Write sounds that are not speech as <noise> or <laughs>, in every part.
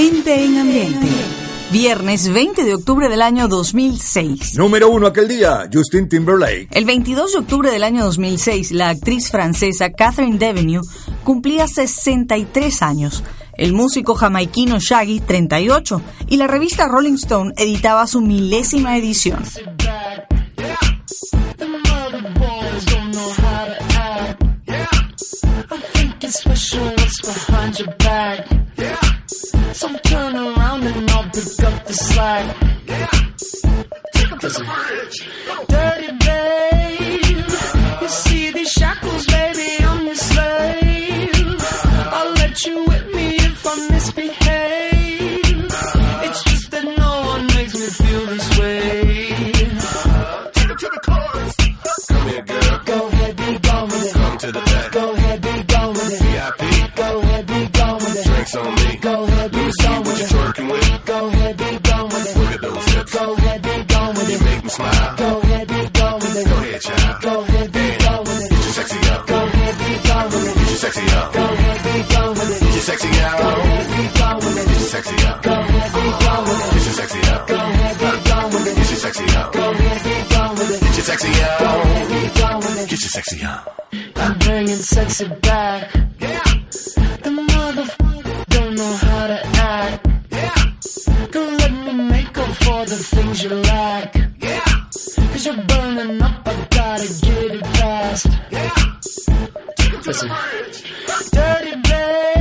Gente en ambiente. Viernes 20 de octubre del año 2006. Número uno aquel día, Justin Timberlake. El 22 de octubre del año 2006, la actriz francesa Catherine Devenue cumplía 63 años el músico jamaiquino Shaggy 38 y la revista Rolling Stone editaba su milésima edición. the slide. Yeah. Take him to. Dirty babe. You see these shackles, baby, I'm your slave. I'll let you whip me if I misbehave. sexy, sexy. I'm bringing sexy back. Yeah. The motherfucker don't know how to act. Yeah. Don't let me make up for the things you lack. Yeah. Cause you're burning up, I gotta get it fast. Yeah. Listen. Dirty babe.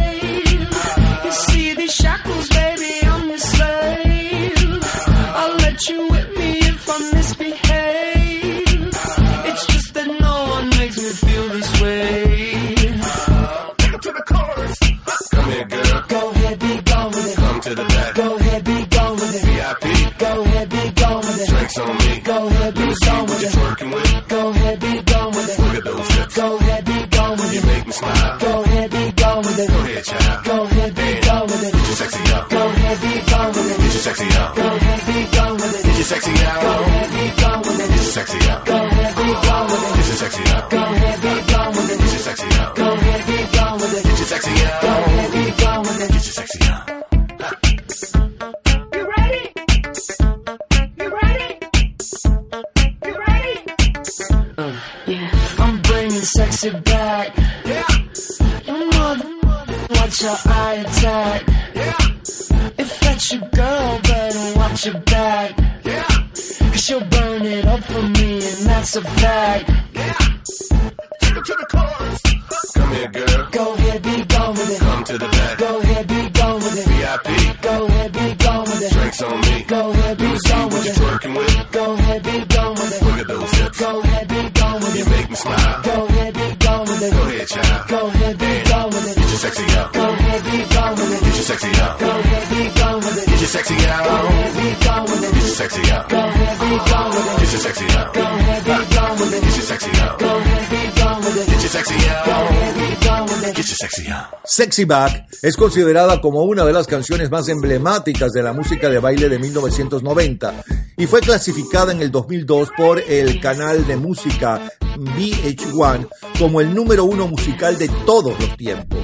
sexy Back es considerada como una de las canciones más emblemáticas de la música de baile de 1990 y fue clasificada en el 2002 por el canal de música VH1 como el número uno musical de todos los tiempos.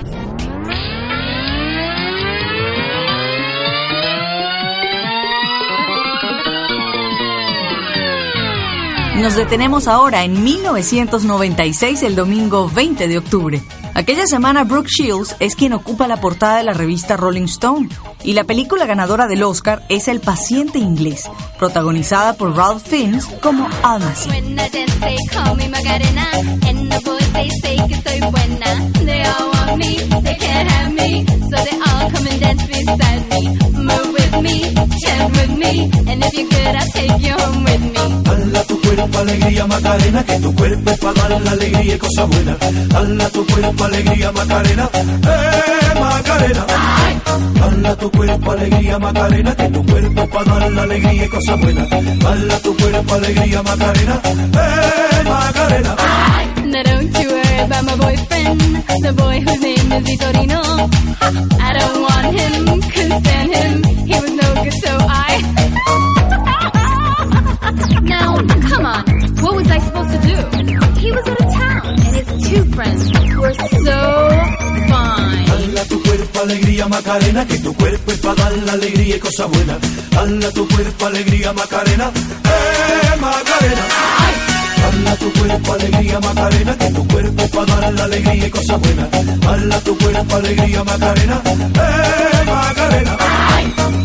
Nos detenemos ahora en 1996, el domingo 20 de octubre. Aquella semana Brooke Shields es quien ocupa la portada de la revista Rolling Stone y la película ganadora del Oscar es El paciente inglés, protagonizada por Ralph Fiennes como Almasi alegría Macarena, eh Macarena. Bala tu cuerpo, alegría Macarena, que tu cuerpo para dar la alegría y cosas buenas. Bala tu cuerpo, alegría Macarena, eh Macarena. Now don't you worry about my boyfriend, the boy whose name is Vitorino. I don't want him, couldn't stand him, he was no good so I... <laughs> now, come on, what was I supposed to do? He was out of town two friends who so fine. Hala tu cuerpo alegría Macarena, que tu cuerpo es para dar la alegría y cosa buena. Hala tu cuerpo alegría Macarena, eh Macarena. Hala tu cuerpo alegría Macarena, que tu cuerpo es para dar la alegría y cosa buena. Hala tu cuerpo alegría Macarena, eh Macarena. Ay.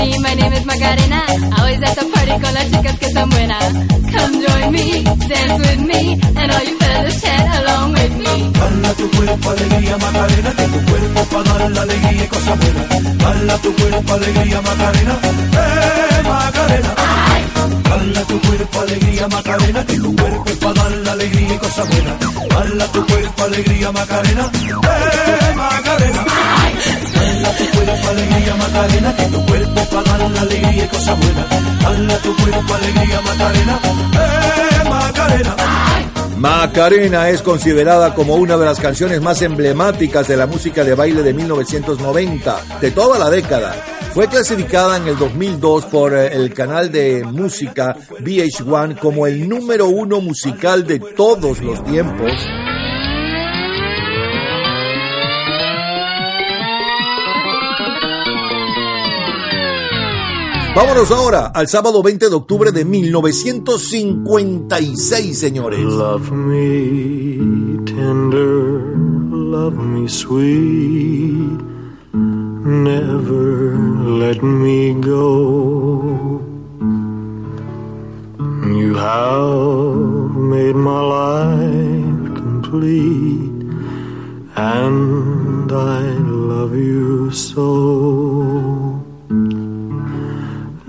Me, my name is Macarena. Always at the party con las chicas que están buenas. Come join me, dance with me, and all you fellas chat along with me. Dale a tu cuerpo alegría Macarena, que tu cuerpo para dar la alegría y cosa buena. Dale a tu cuerpo alegría Macarena, eh Macarena. Dale a tu cuerpo alegría Macarena, que tu cuerpo para dar la alegría y tu cuerpo alegría Macarena, eh Macarena. Macarena es considerada como una de las canciones más emblemáticas de la música de baile de 1990, de toda la década. Fue clasificada en el 2002 por eh, el canal de música VH1 como el número uno musical de todos los tiempos. Vámonos ahora al sábado 20 de octubre de 1956, señores. Love me tender, love me sweet, never let me go. You have made my life complete, and I love you so.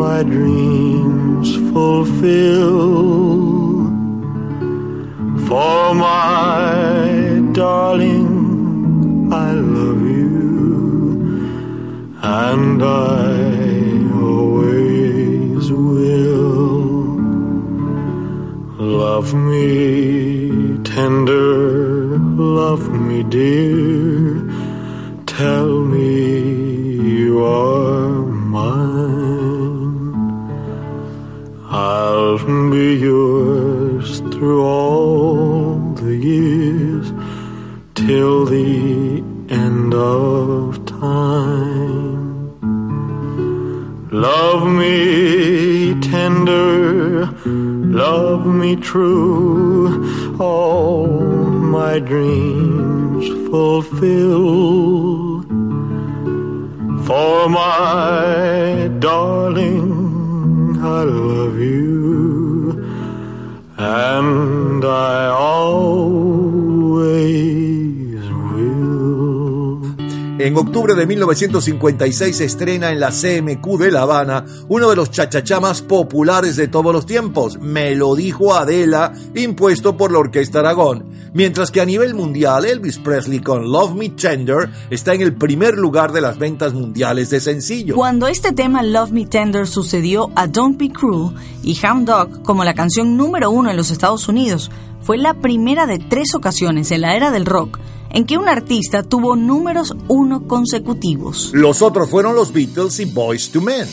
my dreams fulfill. For my darling, I love you, and I always will. Love me tender, love me dear, tell love me true, all my dreams fulfill. For my darling, En octubre de 1956 se estrena en la CMQ de La Habana uno de los chachachá más populares de todos los tiempos, Me lo dijo Adela, impuesto por la Orquesta Aragón, mientras que a nivel mundial Elvis Presley con Love Me Tender está en el primer lugar de las ventas mundiales de sencillo. Cuando este tema Love Me Tender sucedió a Don't Be Cruel y Hound Dog como la canción número uno en los Estados Unidos, fue la primera de tres ocasiones en la era del rock en que un artista tuvo números uno consecutivos. Los otros fueron los Beatles y Boys to Men.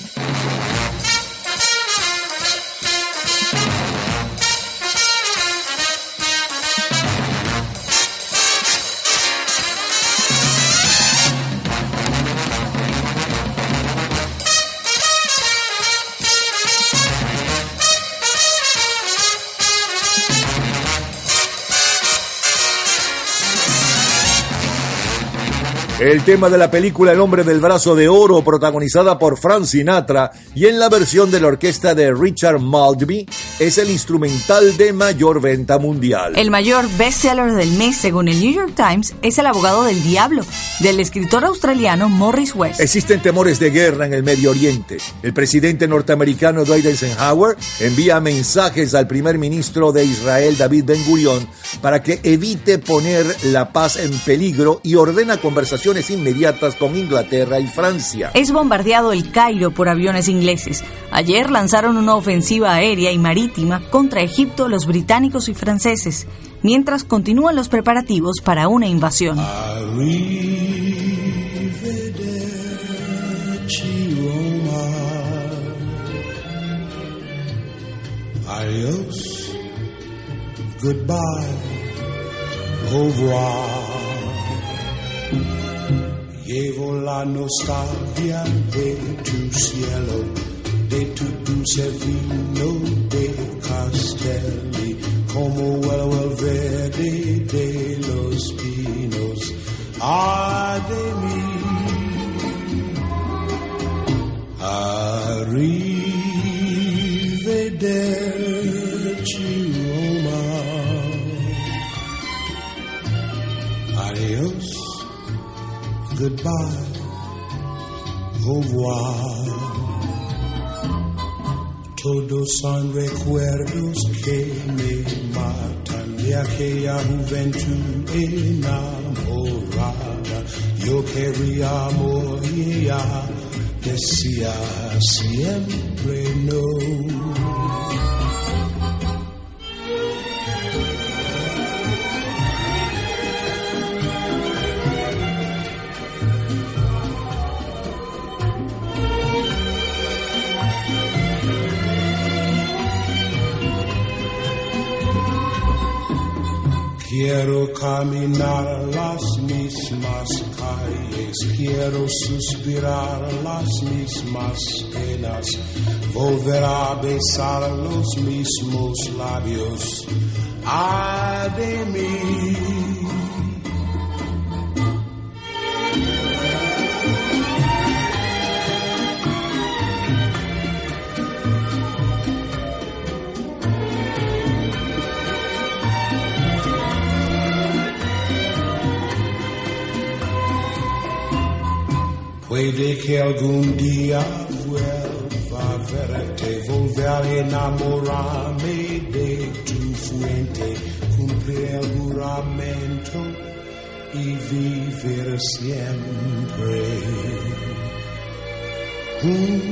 El tema de la película El hombre del brazo de oro, protagonizada por Frank Sinatra, y en la versión de la orquesta de Richard Maltby, es el instrumental de mayor venta mundial. El mayor bestseller del mes, según el New York Times, es El abogado del diablo, del escritor australiano Morris West. Existen temores de guerra en el Medio Oriente. El presidente norteamericano Dwight Eisenhower envía mensajes al primer ministro de Israel David Ben Gurion para que evite poner la paz en peligro y ordena conversaciones inmediatas con Inglaterra y Francia. Es bombardeado el Cairo por aviones ingleses. Ayer lanzaron una ofensiva aérea y marítima contra Egipto los británicos y franceses, mientras continúan los preparativos para una invasión. Adios, goodbye, au revoir. Llevo la nostalgia de tu cielo, de tu dulce vino de Castelli, como huele el verde de los pinos. Ay de mí, arrivederci goodbye, au revoir. Todos son recuerdos que me matan de aquella juventud enamorada. Yo quería ella decía siempre no. Quiero caminar las mismas calles, quiero suspirar las mismas penas, volver a besar los mismos labios. Ay de mí. Que algún día vuelva verte, volver enamorarme de tu fuente, cumplir juramento y vivir siempre junto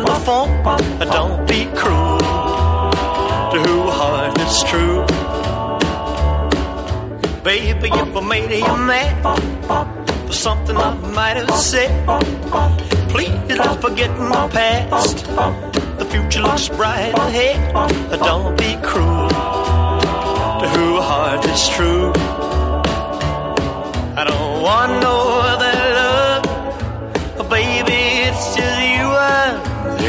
the phone. Don't be cruel to who heart is true. Baby, if I made you mad for something I might have said, please don't forget my past. The future looks bright ahead. Don't be cruel to who heart is true. I don't want no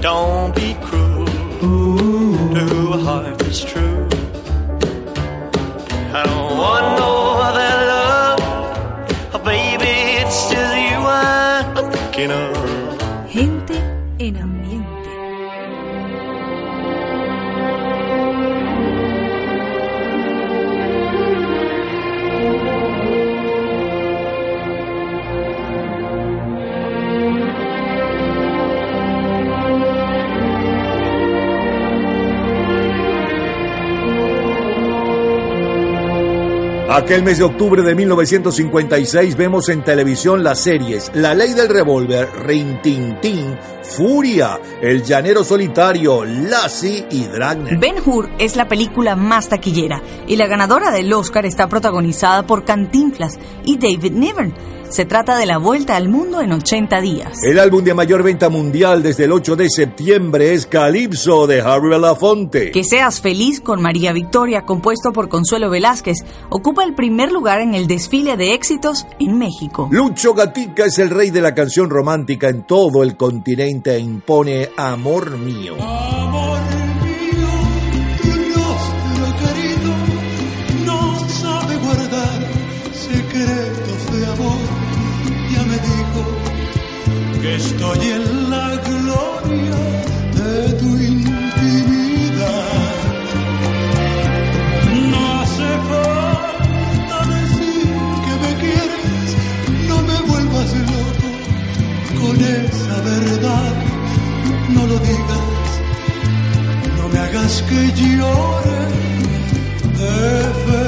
Don't be cruel to a heart that's true. I don't want no other love. Oh, baby, it's just you I'm thinking of. Gente en ambiente. Aquel mes de octubre de 1956 vemos en televisión las series La Ley del Revólver, Rin Tin Tin, Furia, El Llanero Solitario, Lassie y Dragnet. Ben Hur es la película más taquillera y la ganadora del Oscar está protagonizada por Cantinflas y David Niven. Se trata de la vuelta al mundo en 80 días. El álbum de mayor venta mundial desde el 8 de septiembre es Calypso de Harry Belafonte. Que seas feliz con María Victoria, compuesto por Consuelo Velázquez, ocupa el primer lugar en el desfile de éxitos en México. Lucho Gatica es el rey de la canción romántica en todo el continente e impone Amor Mío. Amor mío, estoy en la gloria de tu intimidad. No hace falta decir que me quieres, no me vuelvas loco con esa verdad. No lo digas no me hagas que llore de felicidad.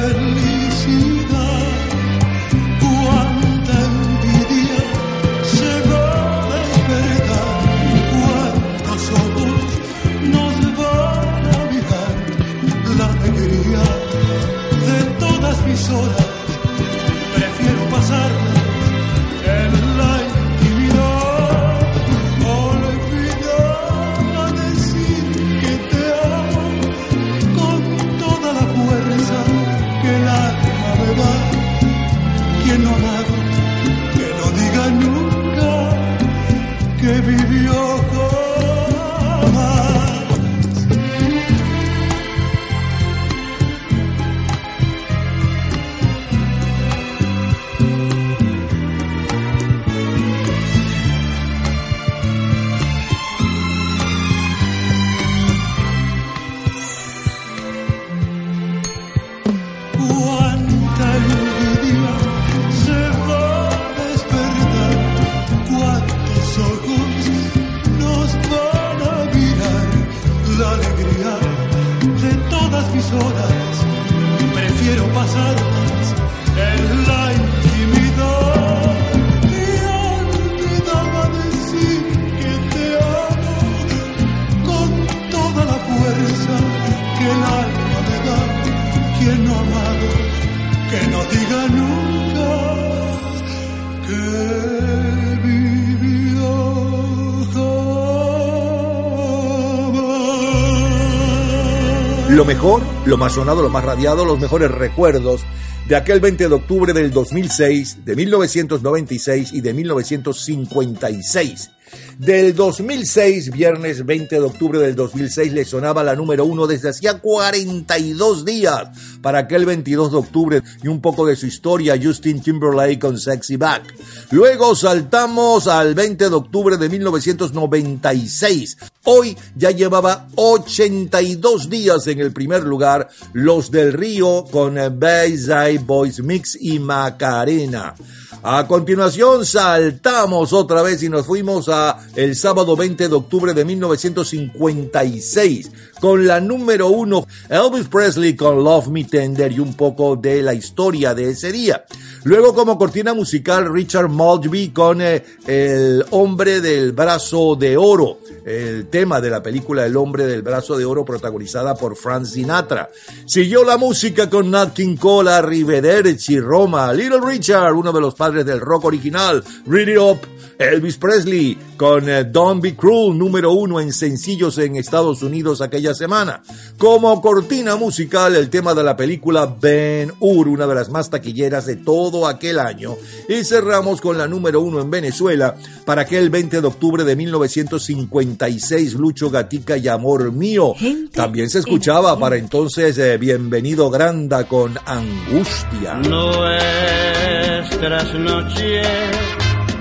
Mejor, lo más sonado, lo más radiado, los mejores recuerdos de aquel 20 de octubre del 2006, de 1996 y de 1956. Del 2006, viernes 20 de octubre del 2006, le sonaba la número uno desde hacía 42 días para aquel 22 de octubre y un poco de su historia, Justin Timberlake con Sexy Back. Luego saltamos al 20 de octubre de 1996. Hoy ya llevaba 82 días en el primer lugar, Los del Río con Bayside Boys Mix y Macarena. A continuación saltamos otra vez y nos fuimos a el sábado 20 de octubre de 1956 con la número uno Elvis Presley con Love Me Tender y un poco de la historia de ese día. Luego como cortina musical Richard Maltby con eh, El hombre del brazo de oro, el tema de la película El hombre del brazo de oro protagonizada por Frank Sinatra. Siguió la música con Nat King Cole, Arrivederci, Roma, Little Richard, uno de los padres del rock original, Read It Up, Elvis Presley con eh, Don't Be Cruel, número uno en sencillos en Estados Unidos aquella semana. Como cortina musical, el tema de la película Ben Hur, una de las más taquilleras de todo aquel año. Y cerramos con la número uno en Venezuela para aquel 20 de octubre de 1956, Lucho Gatica y Amor Mío. Gente También se escuchaba para entonces eh, Bienvenido Granda con Angustia. nuestras noches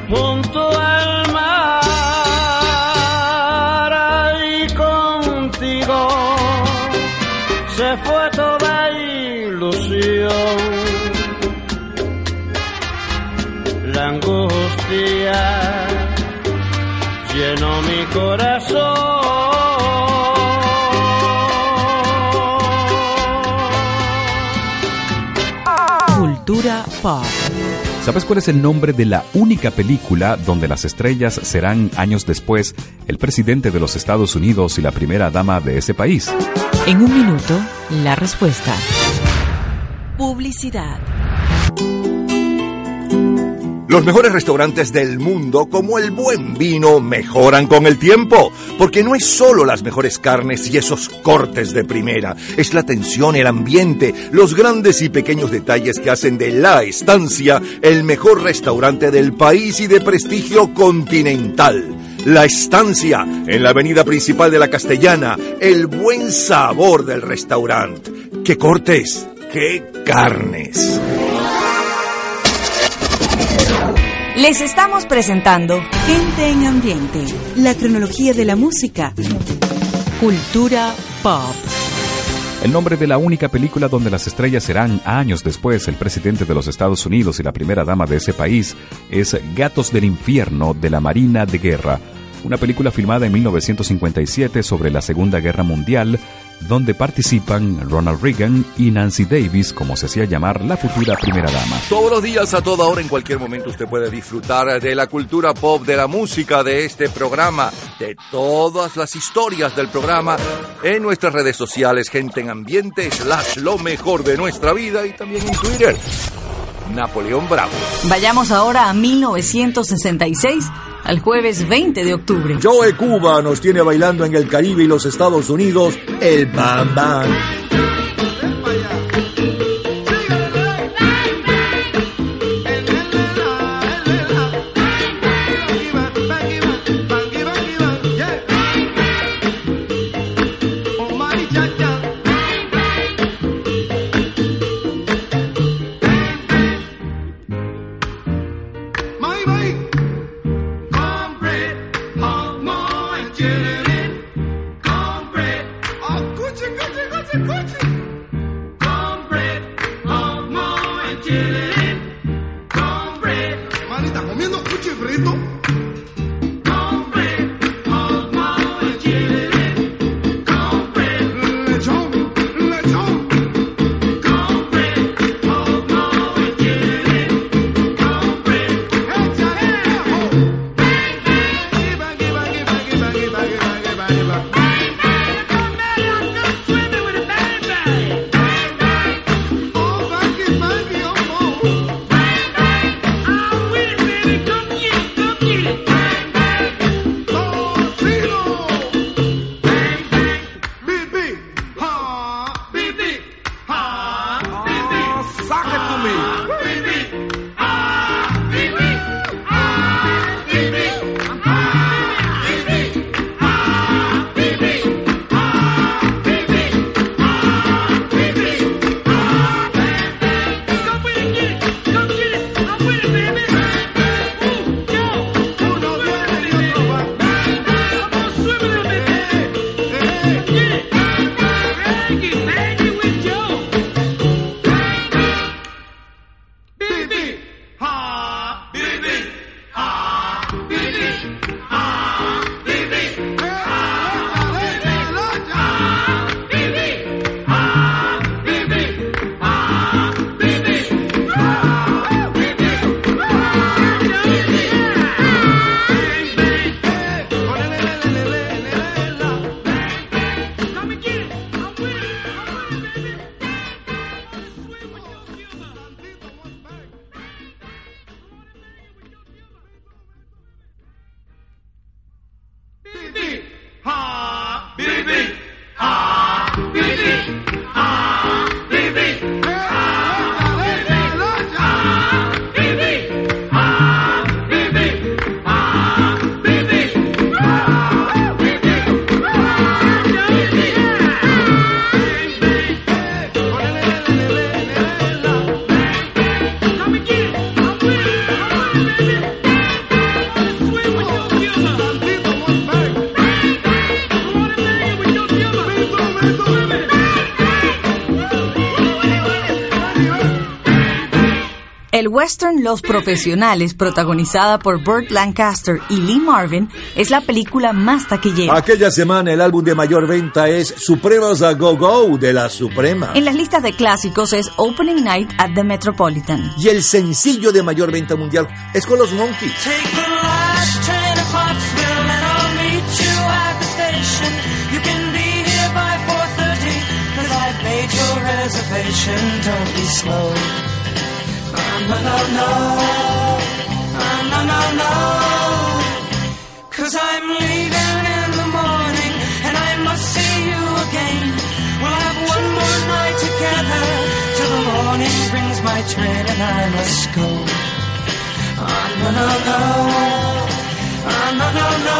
junto se fue toda ilusión la angustia llenó mi corazón Cultura pop. ¿Sabes cuál es el nombre de la única película donde las estrellas serán años después el presidente de los Estados Unidos y la primera dama de ese país? En un minuto, la respuesta. Publicidad. Los mejores restaurantes del mundo, como el buen vino, mejoran con el tiempo, porque no es solo las mejores carnes y esos cortes de primera, es la atención, el ambiente, los grandes y pequeños detalles que hacen de La Estancia el mejor restaurante del país y de prestigio continental. La Estancia, en la avenida principal de la Castellana, el buen sabor del restaurante. ¡Qué cortes! ¡Qué carnes! Les estamos presentando Gente en Ambiente, la cronología de la música. Cultura pop. El nombre de la única película donde las estrellas serán años después el presidente de los Estados Unidos y la primera dama de ese país es Gatos del Infierno de la Marina de Guerra, una película filmada en 1957 sobre la Segunda Guerra Mundial, donde participan Ronald Reagan y Nancy Davis, como se hacía llamar la futura primera dama. Todos los días, a toda hora, en cualquier momento, usted puede disfrutar de la cultura pop, de la música, de este programa, de todas las historias del programa en nuestras redes sociales, gente en ambiente, slash lo mejor de nuestra vida y también en Twitter. Napoleón Bravo. Vayamos ahora a 1966, al jueves 20 de octubre. Joe Cuba nos tiene bailando en el Caribe y los Estados Unidos el Bam Bam. Western Los Profesionales, protagonizada por Burt Lancaster y Lee Marvin, es la película más taquillera. Aquella semana el álbum de mayor venta es Supremas a Go Go de la Suprema. En las listas de clásicos es Opening Night at the Metropolitan. Y el sencillo de mayor venta mundial es con los Monkeys. Take the last train to Clarksville and I'll meet you at the station. You can be here by 4.30 cause I've made your reservation. Don't be slow. No, no, no. No, no, no. Cause I'm leaving in the morning and I must see you again. We'll have one more night together till the morning brings my train and I must go. Ah, no, no, no. Ah, no, no, no.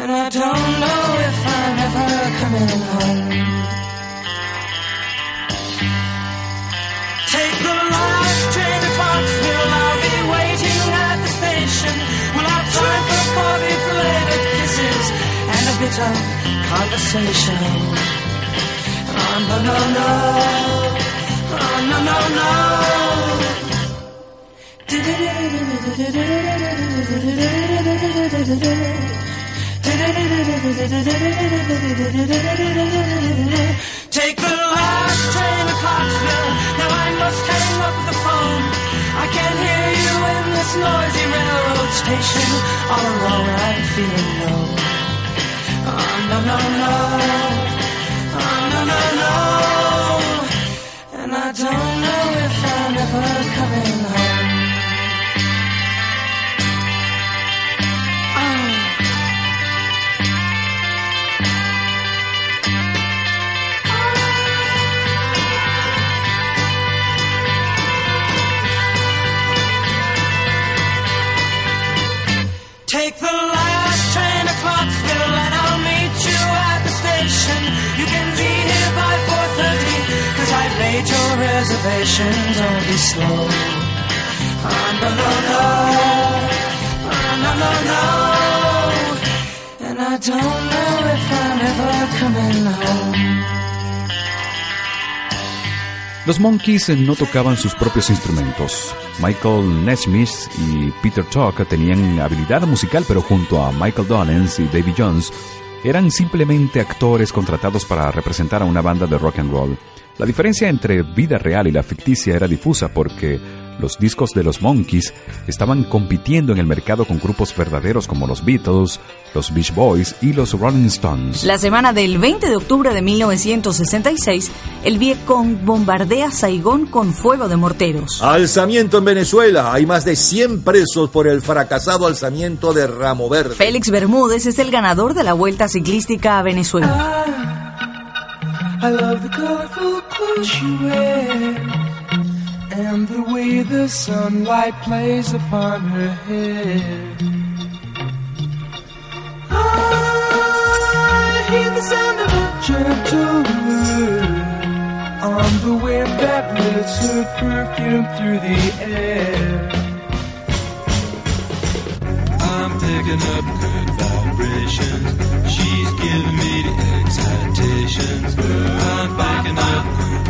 And I don't know and a bit of conversation. Ah, no, no, no. Ah, no, no, no. Take the last train to Clarksville. Now I must hang up the phone. I can hear you in this noisy railroad station. All alone, I'm feeling low. Oh, no, no, no. Oh, no, no, no. Monkeys no tocaban sus propios instrumentos. Michael Nesmith y Peter Tuck tenían habilidad musical, pero junto a Michael Dolenz y Davy Jones eran simplemente actores contratados para representar a una banda de rock and roll. La diferencia entre vida real y la ficticia era difusa porque los discos de los Monkeys estaban compitiendo en el mercado con grupos verdaderos como los Beatles, los Beach Boys y los Rolling Stones. La semana del 20 de octubre de 1966, el Vietcong bombardea Saigón con fuego de morteros. Alzamiento en Venezuela. Hay más de 100 presos por el fracasado alzamiento de Ramo Verde. Félix Bermúdez es el ganador de la Vuelta Ciclística a Venezuela. I love the and the way the sunlight plays upon her hair. I hear the sound of a gentle wind on the wind that lifts her perfume through the air. I'm picking up good vibrations. She's giving me the excitations. I'm picking up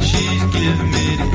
She's giving me the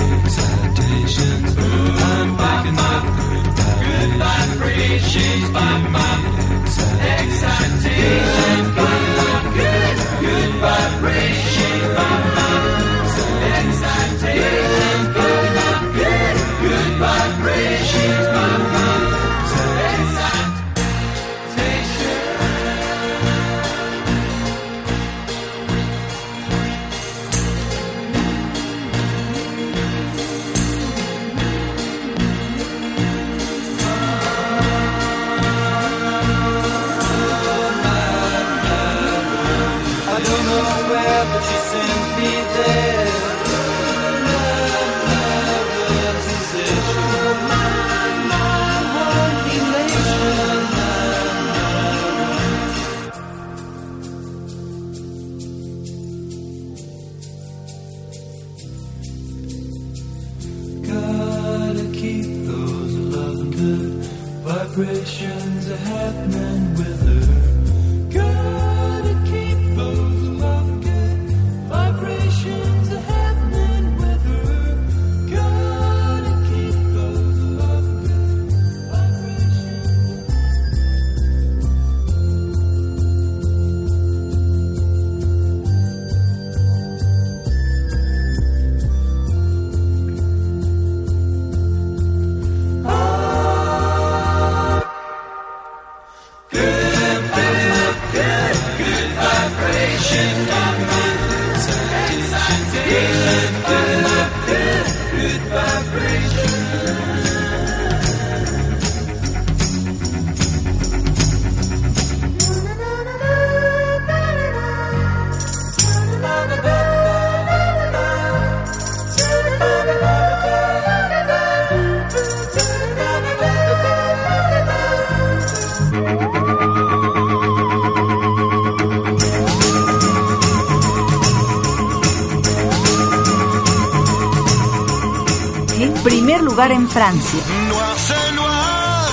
Noir c'est noir,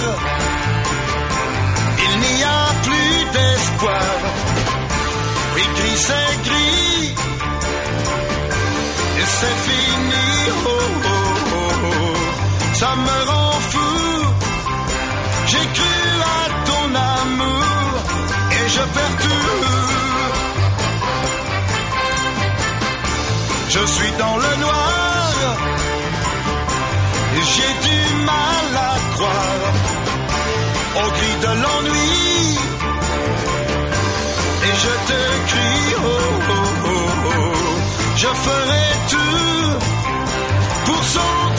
il n'y a plus d'espoir. Oui, gris c'est gris, et c'est fini. Oh, oh, oh, oh. Ça me rend fou. J'ai cru à ton amour et je perds tout. Je suis dans le noir. J'ai du mal à croire au cri de l'ennui. Et je te crie, oh, oh, oh, oh. je ferai tout pour sauver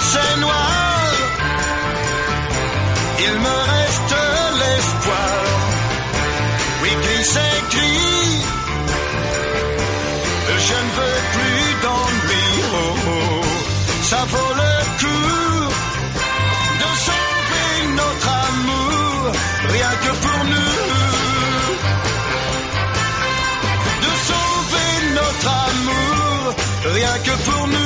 C'est noir, il me reste l'espoir. Oui, gris c'est gris, je ne veux plus d'ennui. Oh. Ça vaut le coup de sauver notre amour, rien que pour nous. De sauver notre amour, rien que pour nous.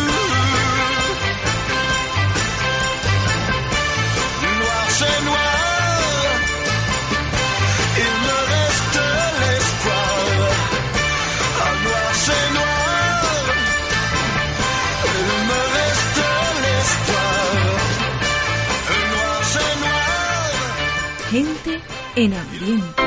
En ambiente.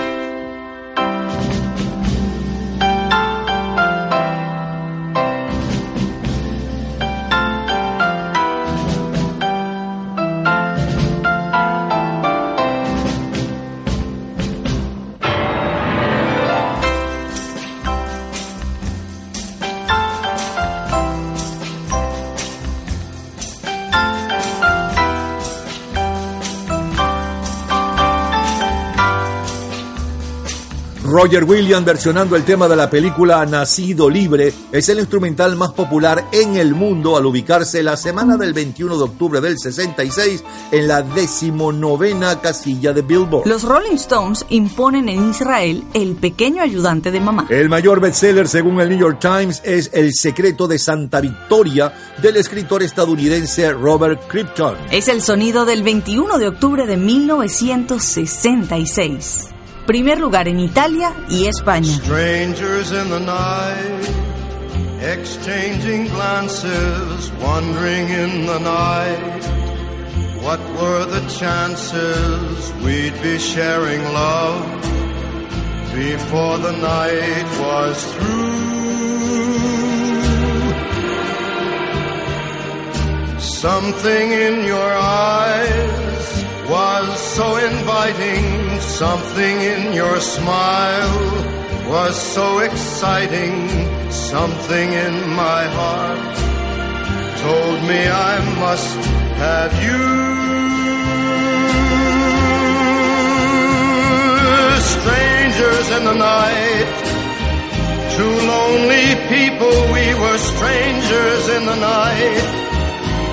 Roger Williams versionando el tema de la película Nacido Libre es el instrumental más popular en el mundo al ubicarse la semana del 21 de octubre del 66 en la decimonovena casilla de Billboard. Los Rolling Stones imponen en Israel el pequeño ayudante de mamá. El mayor bestseller según el New York Times es El secreto de Santa Victoria del escritor estadounidense Robert Krypton. Es el sonido del 21 de octubre de 1966. Primer lugar en Italia y España. Strangers in the night, exchanging glances, wandering in the night. What were the chances we'd be sharing love before the night was through? Something in your eyes was so inviting, something in your smile was so exciting, something in my heart told me I must have you. Strangers in the night, two lonely people, we were strangers in the night.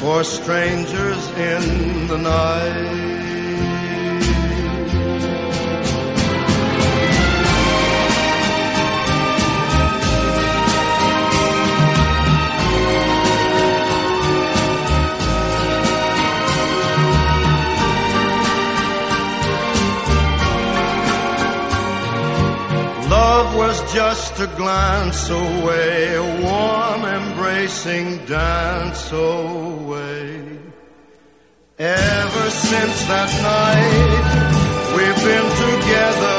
for strangers in the night. Love was just a glance away, a warm embracing dance away. Ever since that night, we've been together,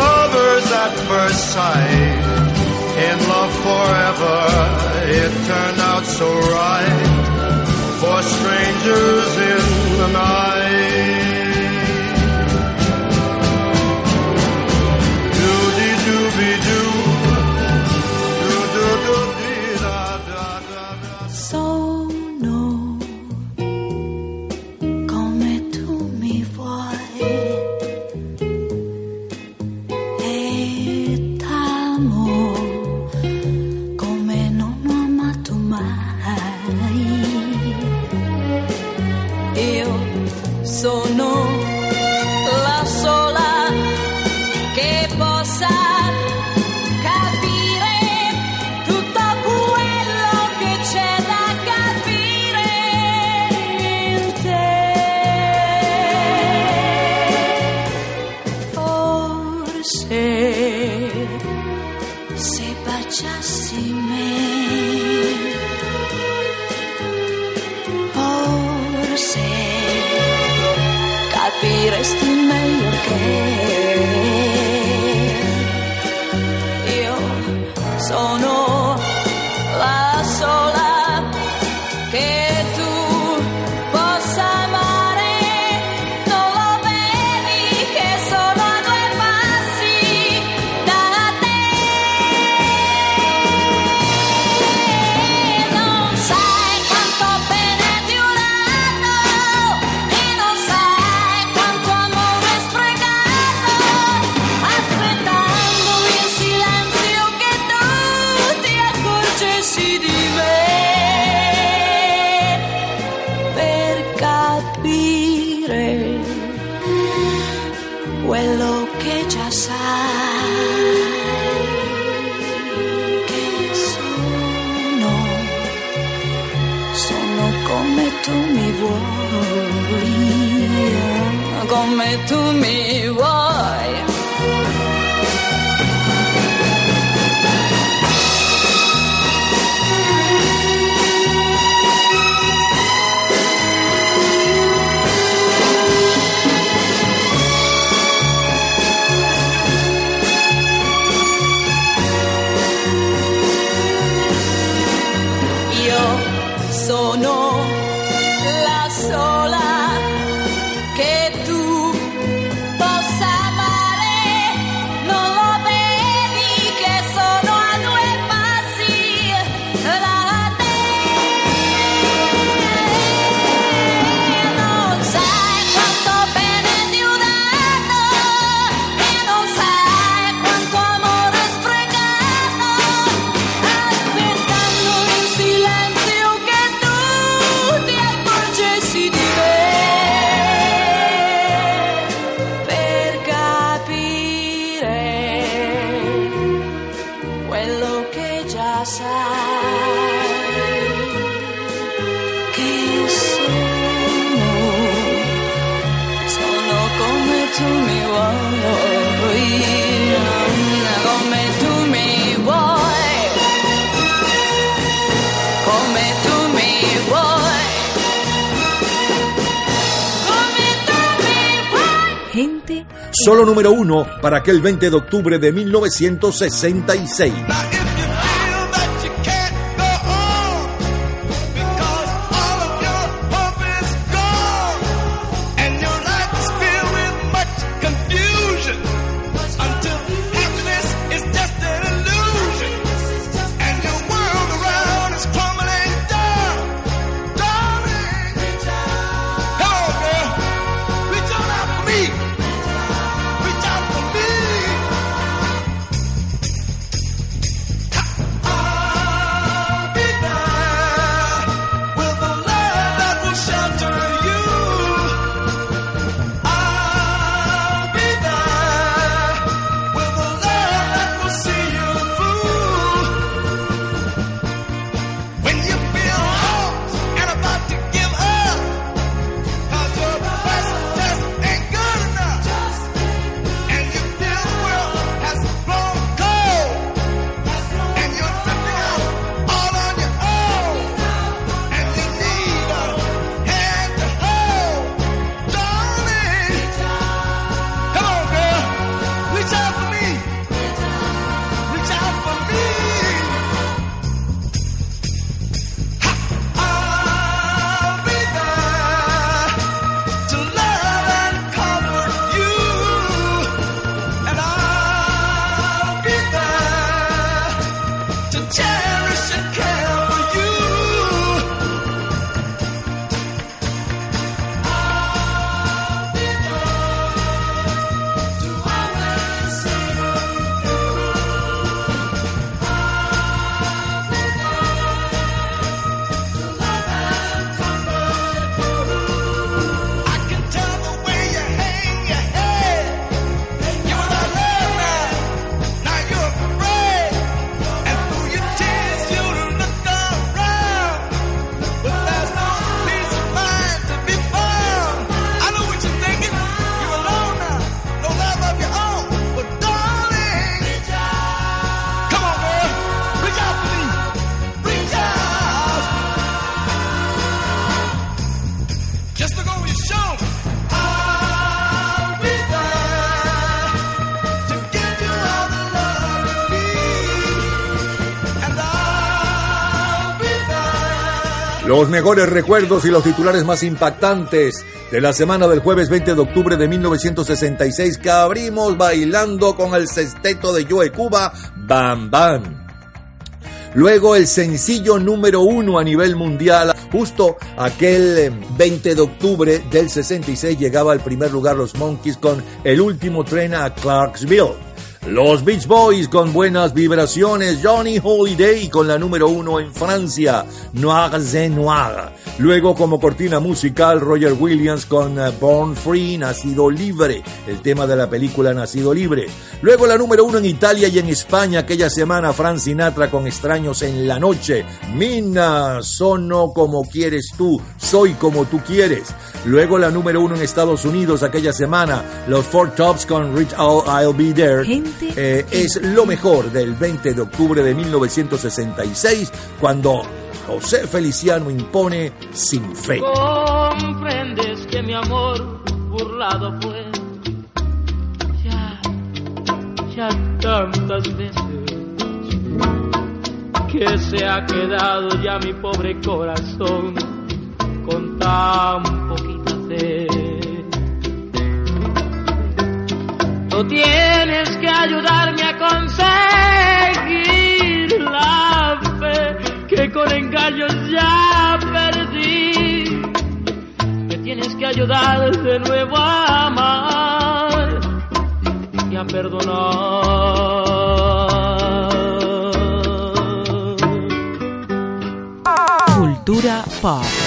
lovers at first sight. In love forever, it turned out so right for strangers in the night. Número uno para aquel 20 de octubre de 1966. Los mejores recuerdos y los titulares más impactantes de la semana del jueves 20 de octubre de 1966 que abrimos bailando con el sexteto de Joe Cuba, Bam Bam. Luego el sencillo número uno a nivel mundial, justo aquel eh, 20 de octubre del 66 llegaba al primer lugar los Monkeys con el último tren a Clarksville. Los Beach Boys con buenas vibraciones, Johnny Holiday con la número uno en Francia, Noir c'est Noir. Luego como cortina musical, Roger Williams con eh, Born Free, Nacido Libre, el tema de la película Nacido Libre. Luego la número uno en Italia y en España aquella semana, Frank Sinatra con Extraños en la Noche. Mina, sono como quieres tú, soy como tú quieres. Luego la número uno en Estados Unidos aquella semana, los Four Tops con Reach Out, I'll Be There. Eh, es lo mejor del 20 de octubre de 1966, cuando José Feliciano impone sin fe. Comprendes que mi amor burlado fue ya, ya tantas veces que se ha quedado ya mi pobre corazón con tan poquita Tú tienes que ayudarme a conseguir la fe que con engaños ya perdí. Me tienes que ayudar de nuevo a amar y a perdonar. Cultura pop.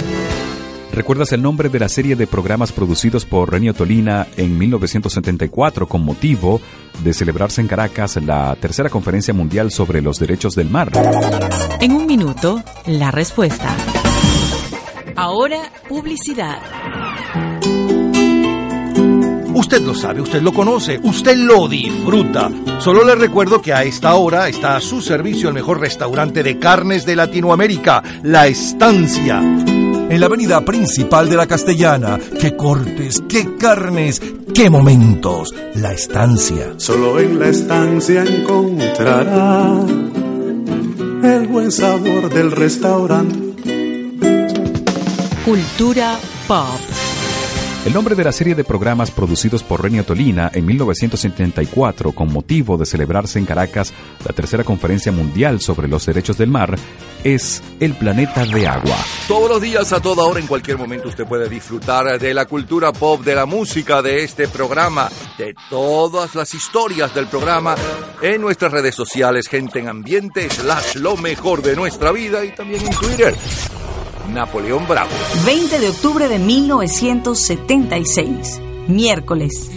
¿Recuerdas el nombre de la serie de programas producidos por Renio Tolina en 1974 con motivo de celebrarse en Caracas la tercera conferencia mundial sobre los derechos del mar? En un minuto, la respuesta. Ahora, publicidad. Usted lo sabe, usted lo conoce, usted lo disfruta. Solo le recuerdo que a esta hora está a su servicio el mejor restaurante de carnes de Latinoamérica, La Estancia. En la avenida principal de la Castellana. ¡Qué cortes, qué carnes, qué momentos! La Estancia. Solo en la estancia encontrará el buen sabor del restaurante. Cultura pop. El nombre de la serie de programas producidos por Renio Tolina en 1974 con motivo de celebrarse en Caracas la tercera conferencia mundial sobre los derechos del mar es El planeta de agua. Todos los días, a toda hora, en cualquier momento, usted puede disfrutar de la cultura pop, de la música, de este programa, de todas las historias del programa en nuestras redes sociales, gente en ambiente, slash lo mejor de nuestra vida y también en Twitter. Napoleón Bravo. 20 de octubre de 1976, miércoles.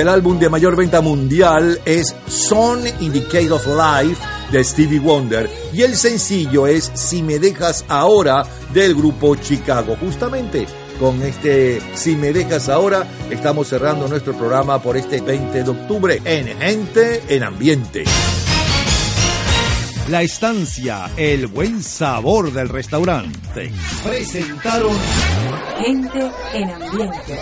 Del álbum de mayor venta mundial es Son Indicate of Life de Stevie Wonder y el sencillo es Si me dejas ahora del grupo Chicago. Justamente con este Si me dejas ahora estamos cerrando nuestro programa por este 20 de octubre en Gente en Ambiente. La estancia, el buen sabor del restaurante. Presentaron Gente en ambiente.